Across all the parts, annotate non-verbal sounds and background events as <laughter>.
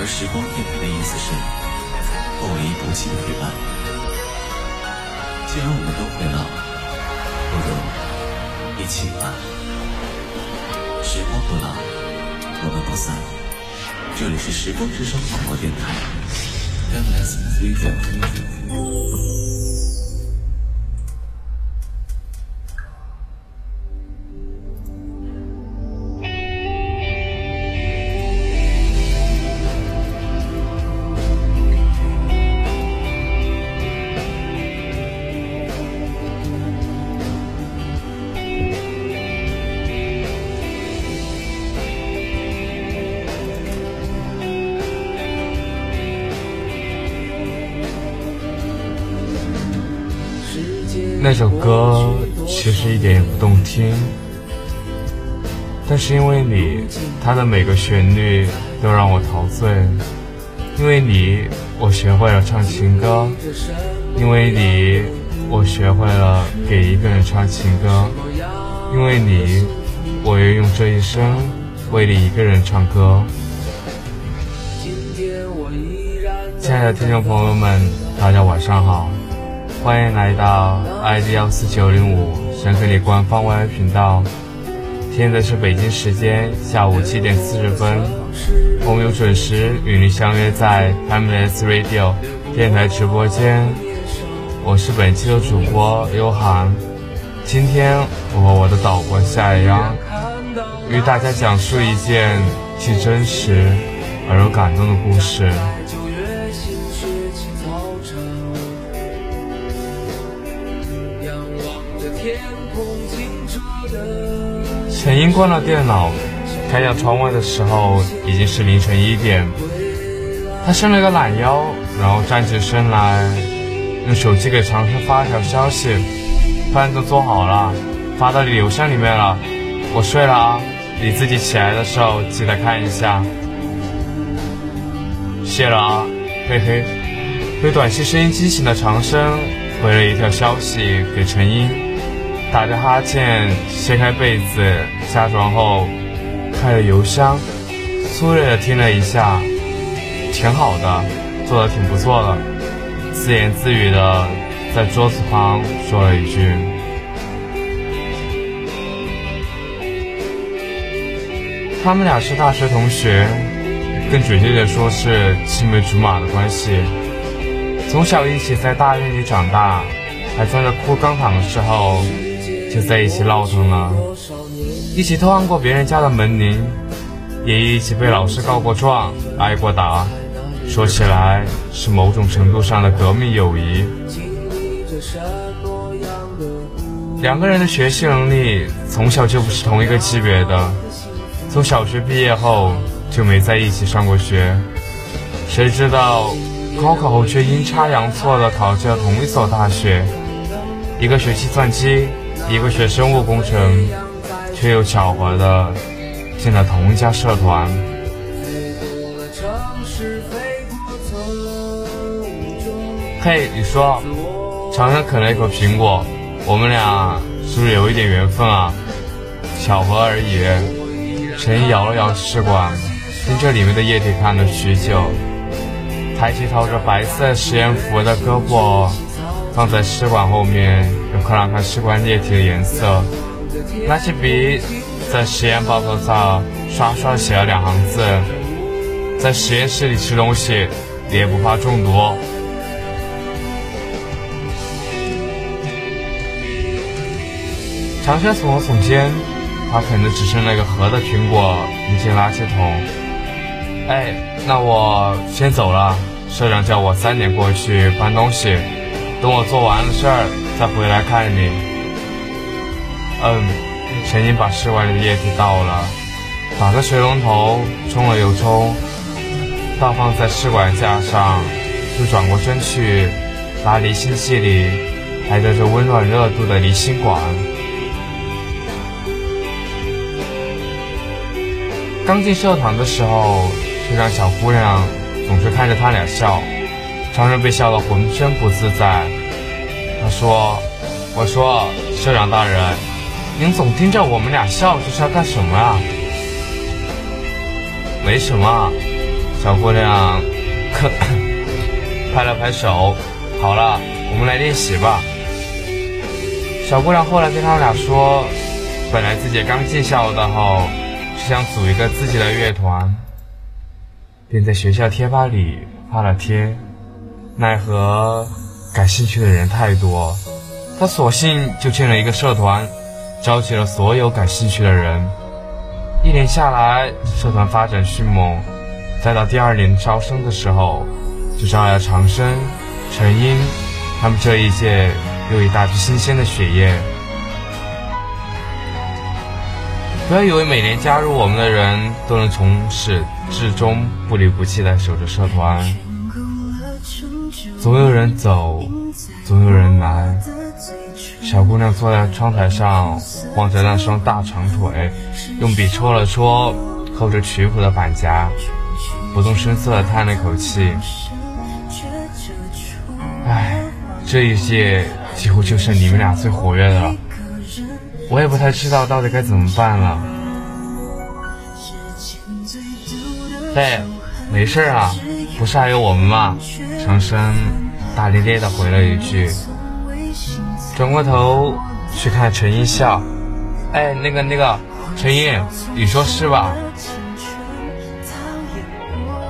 而时光电台的意思是不离不弃的陪伴。既然我们都会老，不如一起吧。时光不老，我们不散。这里是时光之声广播电台一点也不动听，但是因为你，它的每个旋律都让我陶醉。因为你，我学会了唱情歌；因为你，我学会了给一个人唱情歌；因为你，我愿用这一生为你一个人唱歌。亲爱的听众朋友们，大家晚上好。欢迎来到 ID 幺四九零五神克里官方 YY 频道。现在是北京时间下午七点四十分，我们又准时与您相约在 Timeless Radio 电台直播间。我是本期的主播优涵。今天我和我的导播夏阳，与大家讲述一件既真实而又感动的故事。英关了电脑，看向窗外的时候已经是凌晨一点。他伸了个懒腰，然后站起身来，用手机给长生发了条消息：“饭都做好了，发到你邮箱里面了。我睡了啊，你自己起来的时候记得看一下。”谢了啊，嘿嘿。被短信声音惊醒的长生回了一条消息给陈英。打着哈欠，掀开被子，下床后开了邮箱，粗略的听了一下，挺好的，做的挺不错的，自言自语的在桌子旁说了一句：“他们俩是大学同学，更准确的说是青梅竹马的关系，从小一起在大院里长大，还穿着裤钢躺的时候。”就在一起闹腾了，一起偷按过别人家的门铃，也一起被老师告过状、挨过打。说起来是某种程度上的革命友谊。两个人的学习能力从小就不是同一个级别的，从小学毕业后就没在一起上过学。谁知道高考后却阴差阳错的考进了同一所大学，一个学计算机。一个学生物工程，却又巧合的进了同一家社团。嘿，你说，长长啃了一口苹果，我们俩是不是有一点缘分啊？巧合而已。陈毅摇了摇试管，盯着里面的液体看了许久，抬起套着白色实验服的胳膊。放在试管后面，用看了看试管液体的颜色，拿起笔在实验报告上刷刷写了两行字：在实验室里吃东西也不怕中毒。长生耸了耸肩，他啃的只剩那个核的苹果，扔进垃圾桶。哎，那我先走了。社长叫我三点过去搬东西，等我做完了事儿再回来看你。嗯，陈英把室外的液体倒了，打开水龙头冲了又冲，倒放在试管架上，就转过身去拿离心器里还带着温暖热度的离心管。刚进社堂的时候，就让小姑娘。总是看着他俩笑，常常被笑得浑身不自在。他说：“我说，社长大人，您总盯着我们俩笑，这是要干什么啊？”没什么，小姑娘，咳 <coughs> 拍了拍手。好了，我们来练习吧。小姑娘后来跟他们俩说，本来自己刚进校的后，是想组一个自己的乐团。便在学校贴吧里发了贴，奈何感兴趣的人太多，他索性就建了一个社团，召集了所有感兴趣的人。一年下来，社团发展迅猛，再到第二年招生的时候，就招来了长生、陈英他们这一届又一大批新鲜的血液。不要以为每年加入我们的人都能从始至终不离不弃地守着社团，总有人走，总有人来。小姑娘坐在窗台上，望着那双大长腿，用笔戳了戳扣着曲谱的板夹，不动声色地叹了口气：“唉，这一届几乎就剩你们俩最活跃的了。”我也不太知道到底该怎么办了。嘿，没事啊，不是还有我们吗？长生大咧咧的回了一句，转过头去看陈英笑。哎，那个那个，陈英，你说是吧？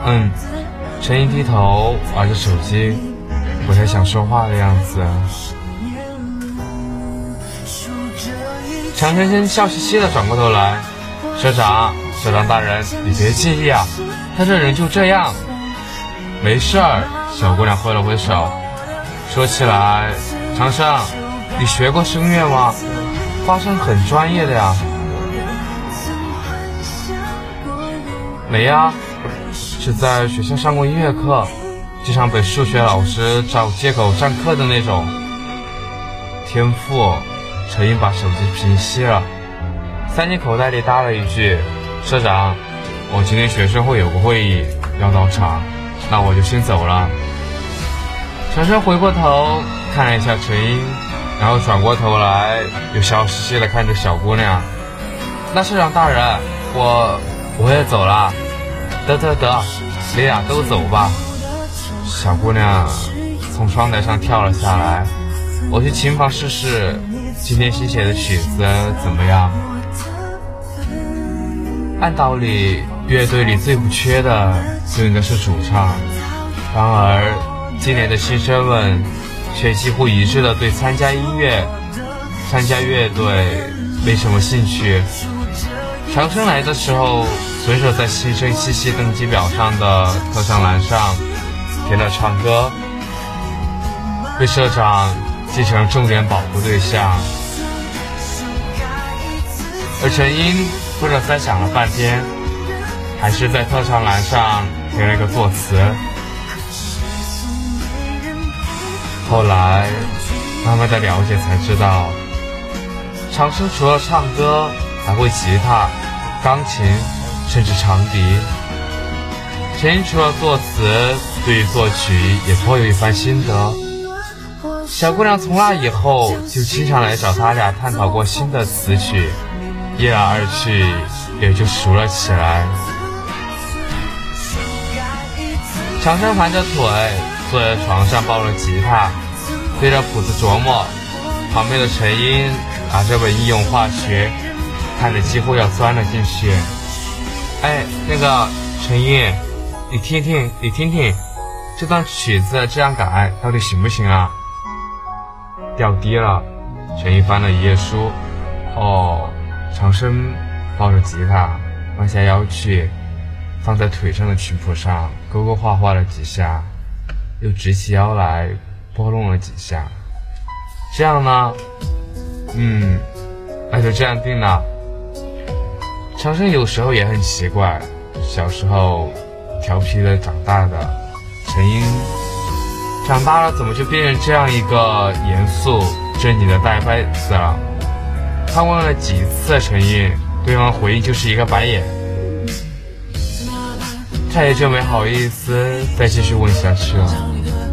嗯，陈英低头玩着手机，不太想说话的样子。强先生笑嘻嘻的转过头来，社长，社长大人，你别介意啊，他这人就这样。没事儿，小姑娘挥了挥手。说起来，长生，你学过声乐吗？发声很专业的呀。没呀，是在学校上过音乐课，经常被数学老师找借口上课的那种。天赋。陈英把手机屏息了，塞进口袋里，搭了一句：“社长，我今天学生会有个会议要到场，那我就先走了。”陈生回过头看了一下陈英，然后转过头来又笑嘻嘻的看着小姑娘：“那社长大人，我我也走了。”“得得得，你俩都走吧。”小姑娘从窗台上跳了下来：“我去琴房试试。”今天新写的曲子怎么样？按道理，乐队里最不缺的就应该是主唱。然而，今年的新生们却几乎一致的对参加音乐、参加乐队没什么兴趣。长生来的时候，随手在新生信息登记表上的特长栏上填了唱歌，被社长。继承重点保护对象，而陈英不知道在想了半天，还是在特长栏上填了一个作词。后来慢慢的了解才知道，长生除了唱歌，还会吉他、钢琴，甚至长笛。陈英除了作词，对于作曲也颇有一番心得。小姑娘从那以后就经常来找他俩探讨过新的词曲，一来二去也就熟了起来。长生盘着腿坐在床上抱着吉他，对着谱子琢磨。旁边的陈英拿着本应用化学，看着几乎要钻了进去。哎，那个陈英，你听听，你听听，这段曲子这样改到底行不行啊？调低了，陈毅翻了一页书。哦，长生抱着吉他，弯下腰去，放在腿上的曲谱上勾勾画画了几下，又直起腰来拨弄了几下。这样呢？嗯，那就这样定了。长生有时候也很奇怪，小时候调皮的，长大的陈英长大了怎么就变成这样一个严肃正经的呆呆子了？他问了几次陈英，对方回应就是一个白眼，他也就没好意思再继续问下去了。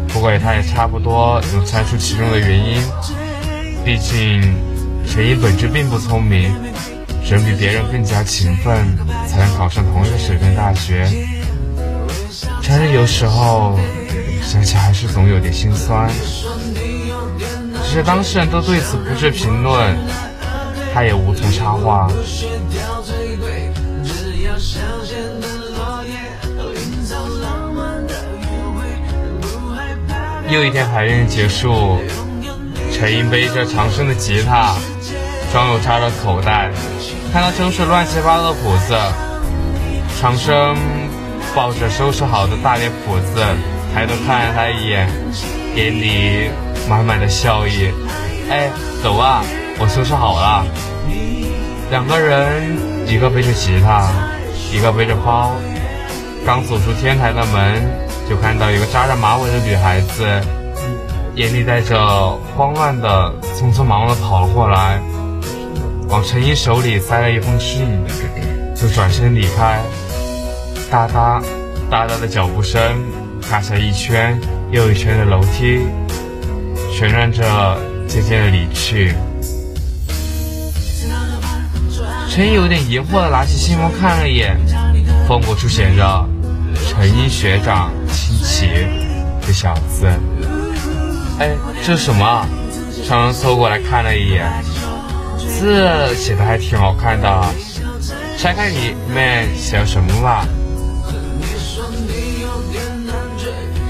不过他也差不多能猜出其中的原因，毕竟陈英本质并不聪明，人比别人更加勤奋，才能考上同一个水平大学。但是有时候想起还是总有点心酸。只是当事人都对此不置评论，他也无从插话。只要又一天排练结束，陈英背着长生的吉他，双手插着口袋，看到收拾乱七八糟的谱子。长生抱着收拾好的大叠谱子，抬头看了他一眼，眼里满满的笑意。哎，走啊，我收拾好了。两个人，一个背着吉他，一个背着包，刚走出天台的门。就看到一个扎着马尾的女孩子，眼里带着慌乱的，匆匆忙忙的跑了过来，往陈英手里塞了一封信，就转身离开。哒哒哒哒的脚步声，踏下一圈又一圈的楼梯，旋转着渐渐的离去。陈英有点疑惑的拿起信封看了一眼，封口处写着。陈英学长亲戚，这小子，哎，这是什么？常常凑过来看了一眼，字写的还挺好看的，拆开里面写什么吧？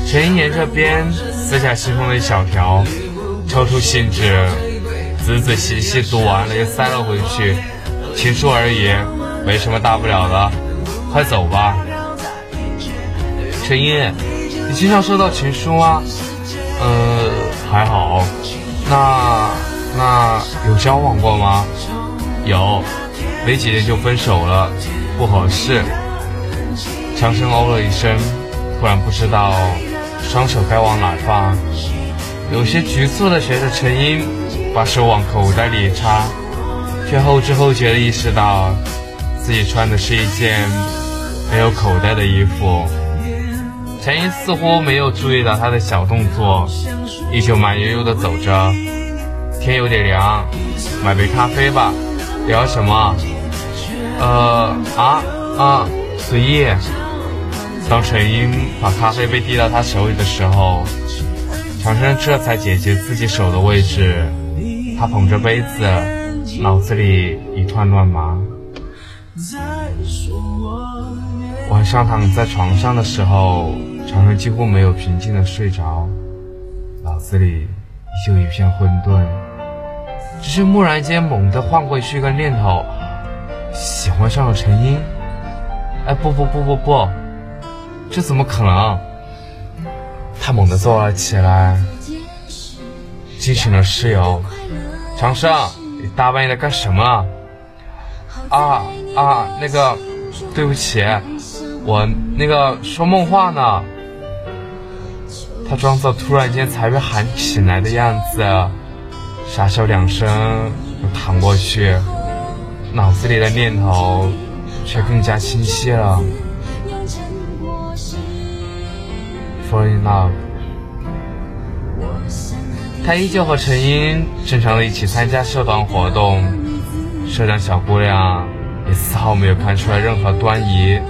陈英沿着边撕下信封的一小条，抽出信纸，仔仔细细读完了又塞了回去。情书而已，没什么大不了的，快走吧。陈英，经常收到情书吗？呃，还好。那那有交往过吗？有，没几天就分手了，不合适。强生哦了一声，突然不知道双手该往哪放，有些局促的学着陈英把手往口袋里插，却后知后觉的意识到自己穿的是一件没有口袋的衣服。陈英似乎没有注意到他的小动作，依旧慢悠悠地走着。天有点凉，买杯咖啡吧。聊什么？呃啊啊，随意。当陈英把咖啡杯递到他手里的时候，长生这才解决自己手的位置。他捧着杯子，脑子里一团乱麻。晚上躺在床上的时候。长生几乎没有平静的睡着，脑子里依旧一片混沌。只是蓦然间猛地换过去一个念头，喜欢上了陈英。哎，不不不不不，这怎么可能？他猛地坐了起来，惊醒了室友。长生，你大半夜的干什么啊？啊啊，那个，对不起，我那个说梦话呢。他装作突然间才被喊醒来的样子，傻笑两声，又躺过去，脑子里的念头却更加清晰了。Fall in love。他依旧和陈英正常的一起参加社团活动，社长小姑娘也丝毫没有看出来任何端倪，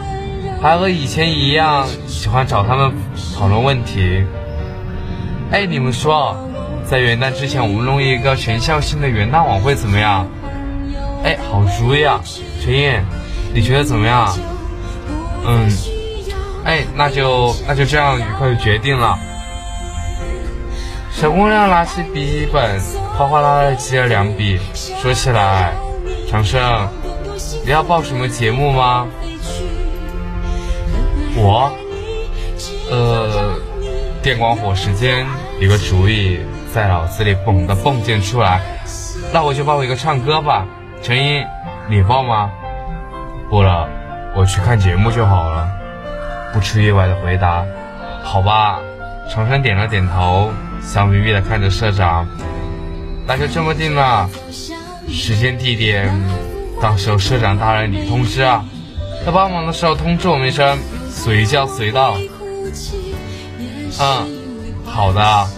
还和以前一样喜欢找他们讨论问题。哎，你们说，在元旦之前我们弄一个全校性的元旦晚会怎么样？哎，好主意啊！陈燕，你觉得怎么样？嗯，哎，那就那就这样愉快的决定了。小姑娘拿起笔记本，哗哗啦啦记了两笔，说起来，长生，你要报什么节目吗？我，呃，电光火石间，一个主意在脑子里蹦的蹦跶出来，那我就报一个唱歌吧。陈英，你报吗？不了，我去看节目就好了。不出意外的回答，好吧。长生点了点头。笑眯眯的看着社长，那就这么定了，时间地点，到时候社长大人你通知啊，要帮忙的时候通知我们一声，随叫随到。嗯，好的。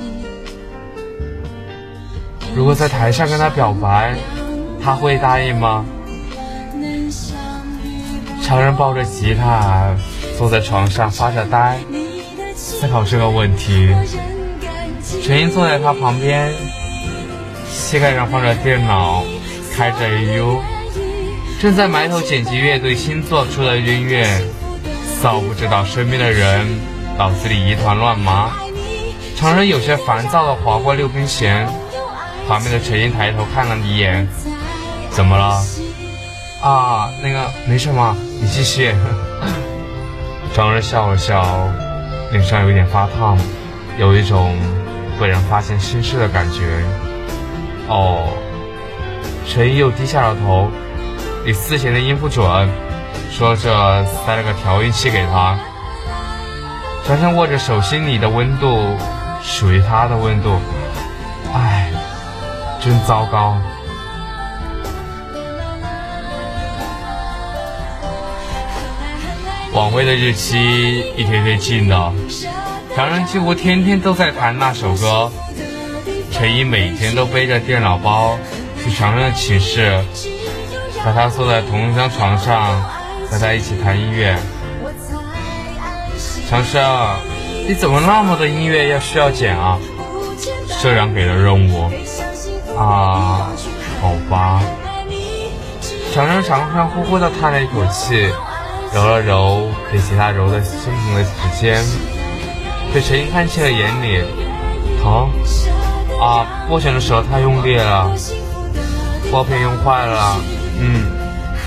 如果在台上跟他表白，他会答应吗？常人抱着吉他坐在床上发着呆，思考这个问题。陈英坐在他旁边，膝盖上放着电脑，开着 AU，正在埋头剪辑乐队新做出的音乐，早不知道身边的人，脑子里一团乱麻。常人有些烦躁的划过六根弦，旁边的陈英抬头看了一眼，怎么了？啊，那个没什么，你继续。<laughs> 常人笑了笑，脸上有点发烫，有一种。被人发现心事的感觉。哦，陈毅又低下了头，比之前的音符准，说着塞了个调音器给他。常常握着手心里的温度，属于他的温度。唉，真糟糕。晚会的日期一天天近了。常人几乎天天都在弹那首歌，陈怡每天都背着电脑包去常人的寝室，和他坐在同一张床上，和他一起弹音乐。长生，你怎么那么多音乐要需要剪啊？社长给的任务。啊，好吧。长生长长呼呼地叹了一口气，揉了揉被其他揉得生疼的指尖。被陈英看进了眼里，疼啊！拨弦的时候太用力了，拨片用坏了，嗯，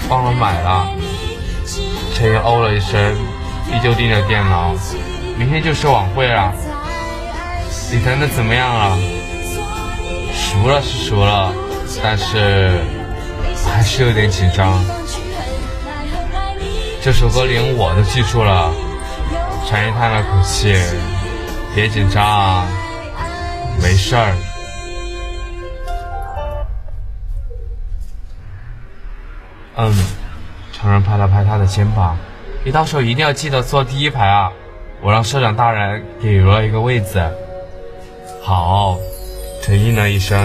忘了买了。陈英哦了一声，依旧盯着电脑。明天就是晚会了，你弹的怎么样了？熟了是熟了，但是还是有点紧张。这首歌连我都记住了。陈英叹了口气。别紧张啊，没事儿。嗯，常人拍了拍他的肩膀，你到时候一定要记得坐第一排啊！我让社长大人给留了一个位子。好，陈应了一声，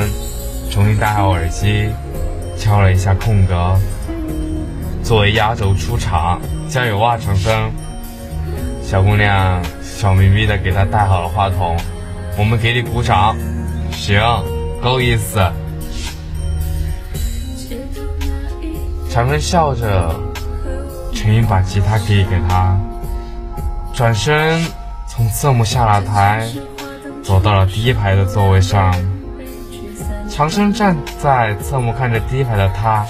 重新戴好耳机，敲了一下空格。作为压轴出场，加油啊，长生！小姑娘。笑眯眯的给他戴好了话筒，我们给你鼓掌，行，够意思。长生笑着，陈英把吉他递给他，转身从侧幕下了台，走到了第一排的座位上。长生站在侧幕看着第一排的他，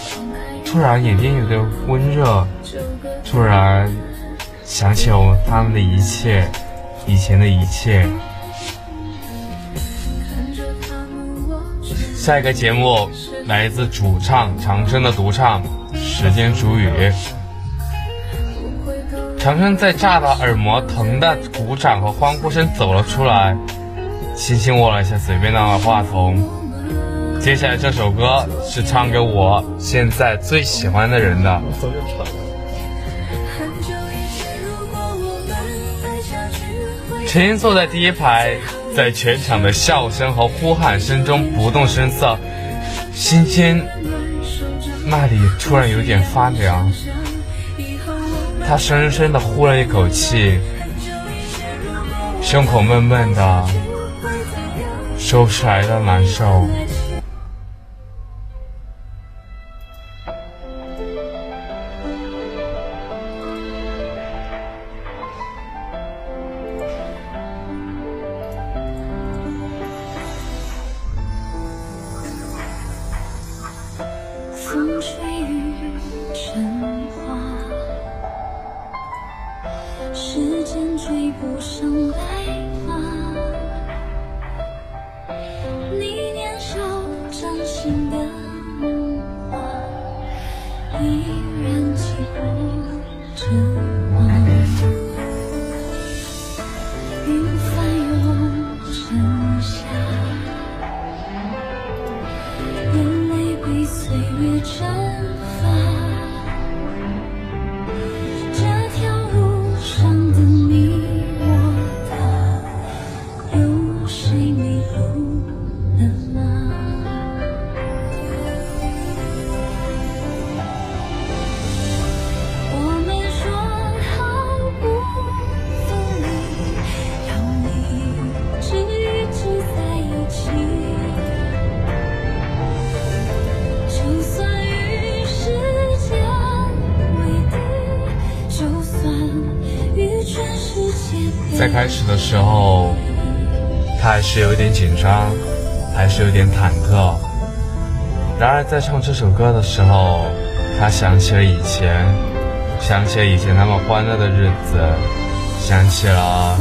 突然眼睛有点温热，突然想起了他们的一切。以前的一切。下一个节目来自主唱长生的独唱《时间煮雨》。强生在炸的耳膜疼的鼓掌和欢呼声走了出来，轻轻握了一下嘴边的话筒。接下来这首歌是唱给我现在最喜欢的人的。陈英坐在第一排，在全场的笑声和呼喊声中不动声色，心间那里突然有点发凉。他深深的呼了一口气，胸口闷闷的，说不出来的难受。是有点紧张，还是有点忐忑。然而在唱这首歌的时候，他想起了以前，想起了以前他们欢乐的日子，想起了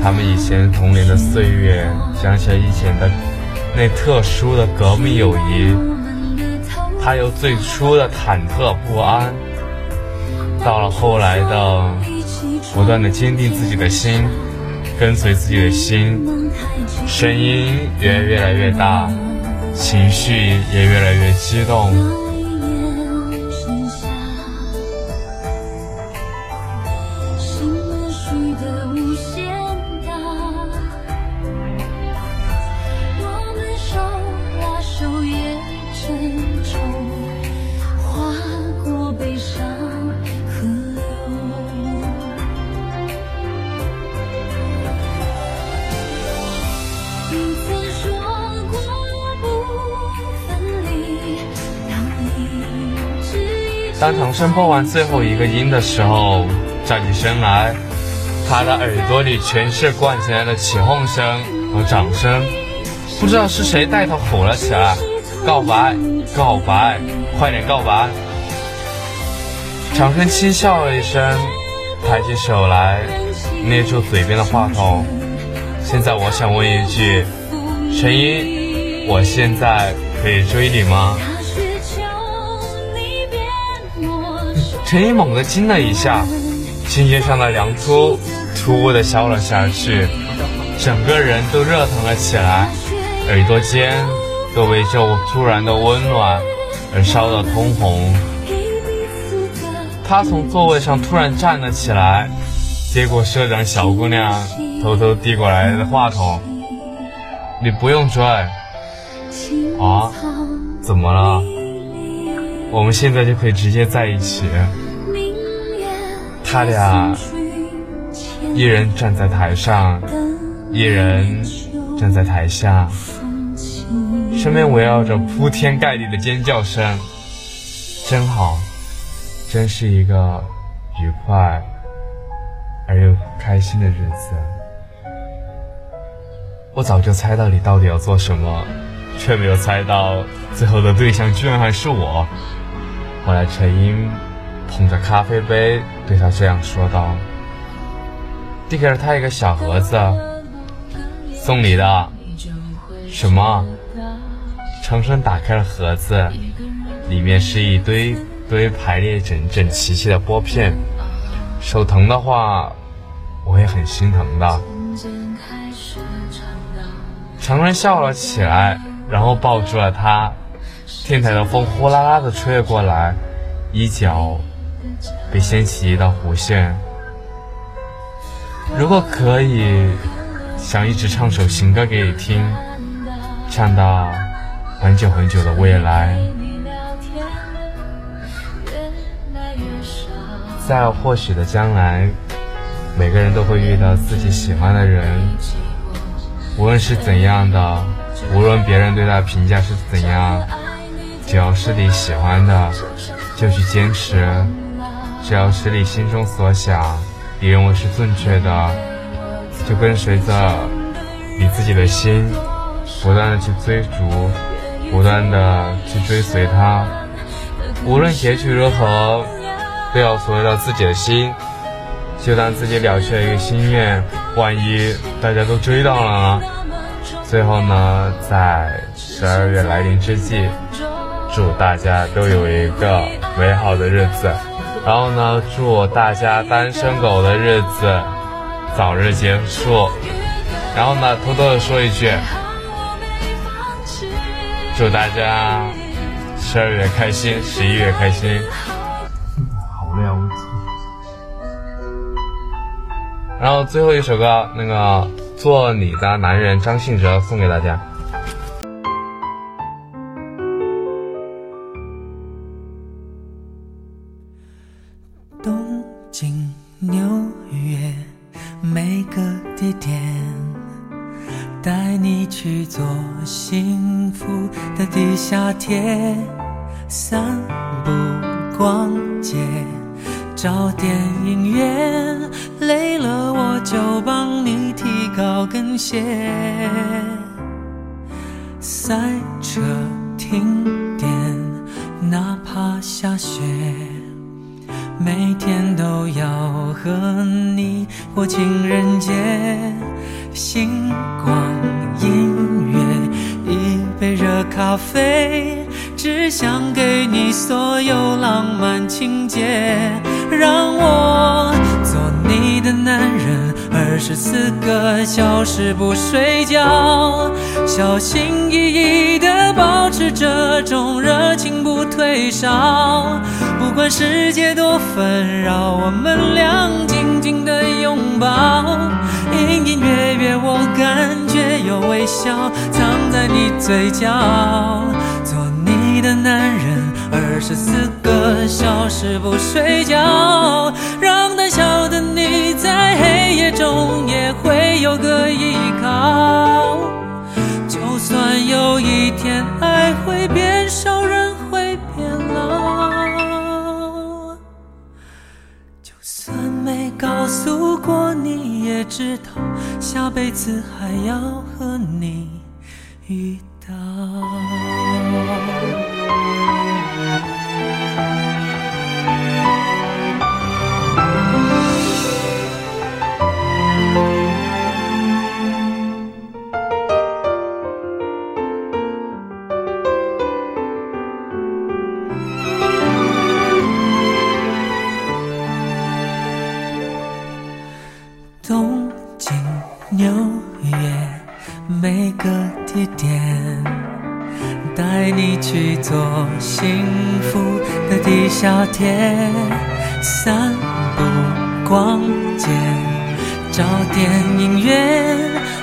他们以前童年的岁月，想起了以前的那特殊的革命友谊。他由最初的忐忑不安，到了后来的不断的坚定自己的心，跟随自己的心，声音也越来越大，情绪也越来越激动。当唐僧播完最后一个音的时候，站起身来，他的耳朵里全是灌起来的起哄声和掌声。不知道是谁带头吼了起来：“告白，告白，快点告白！”长生轻笑了一声，抬起手来，捏住嘴边的话筒。现在我想问一句，陈一，我现在可以追你吗？陈一猛地惊了一下，心尖上的凉突突兀地消了下去，整个人都热腾了起来，耳朵尖都为这突然的温暖而烧得通红。他从座位上突然站了起来，接过社长小姑娘偷偷递过来的话筒：“你不用追。”啊？怎么了？我们现在就可以直接在一起。他俩一人站在台上，一人站在台下，身边围绕着铺天盖地的尖叫声，真好，真是一个愉快而又开心的日子。我早就猜到你到底要做什么，却没有猜到最后的对象居然还是我。后来陈英捧着咖啡杯对他这样说道，递给了他一个小盒子，送你的。什么？长生打开了盒子，里面是一堆堆排列整整齐齐的拨片。手疼的话，我也很心疼的。长生笑了起来，然后抱住了他。天台的风呼啦啦的吹了过来，衣角被掀起一道弧线。如果可以，想一直唱首情歌给你听，唱到很久很久的未来。在或许的将来，每个人都会遇到自己喜欢的人，无论是怎样的，无论别人对他的评价是怎样。只要是你喜欢的，就去坚持；只要是你心中所想，你认为是正确的，就跟随着你自己的心，不断的去追逐，不断的去追随它。无论结局如何，都要随着自己的心，就当自己了却一个心愿。万一大家都追到了呢？最后呢，在十二月来临之际。祝大家都有一个美好的日子，然后呢，祝大家单身狗的日子早日结束，然后呢，偷偷的说一句，祝大家十二月开心，十一月开心。好了不起。然后最后一首歌，那个做你的男人，张信哲送给大家。夏天散步逛街，找点音乐，累了我就帮你提高跟鞋。赛车停电，哪怕下雪，每天都要和你过情人节。星光音乐，一杯热咖啡，只想给你所有浪漫情节，让我做你的男人，二十四个小时不睡觉，小心翼翼地保持这种热情不退烧，不管世界多纷扰，我们俩紧紧地拥抱，隐隐约约我感觉有微笑藏在你嘴角，的男人，二十四个小时不睡觉，让胆小的你在黑夜中也会有个依靠。就算有一天爱会变少，人会变老，就算没告诉过你，也知道下辈子还要和你遇到。东地下铁，散步、逛街，找电影院，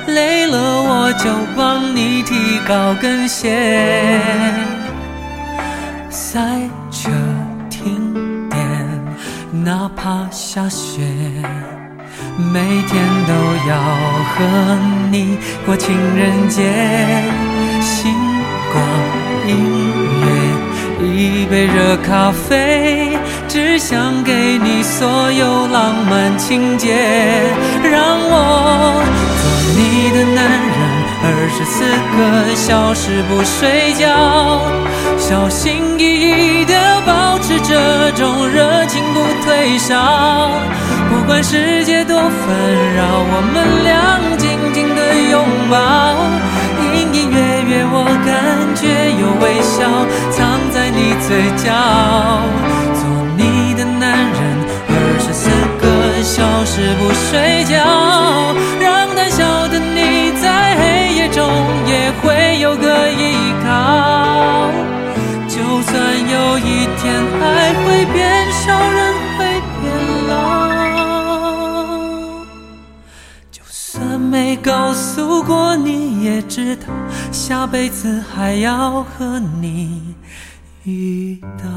累了我就帮你提高跟鞋。塞车停电，哪怕下雪。每天都要和你过情人节，星光音乐，一杯热咖啡，只想给你所有浪漫情节，让我做你的男人，二十四个小时不睡觉，小心翼翼地保持这种热情不退烧。不管世界多纷扰，我们俩紧紧的拥抱，隐隐约约我感觉有微笑藏在你嘴角。做你的男人，二十四个小时不睡觉，如果你，也知道下辈子还要和你遇到。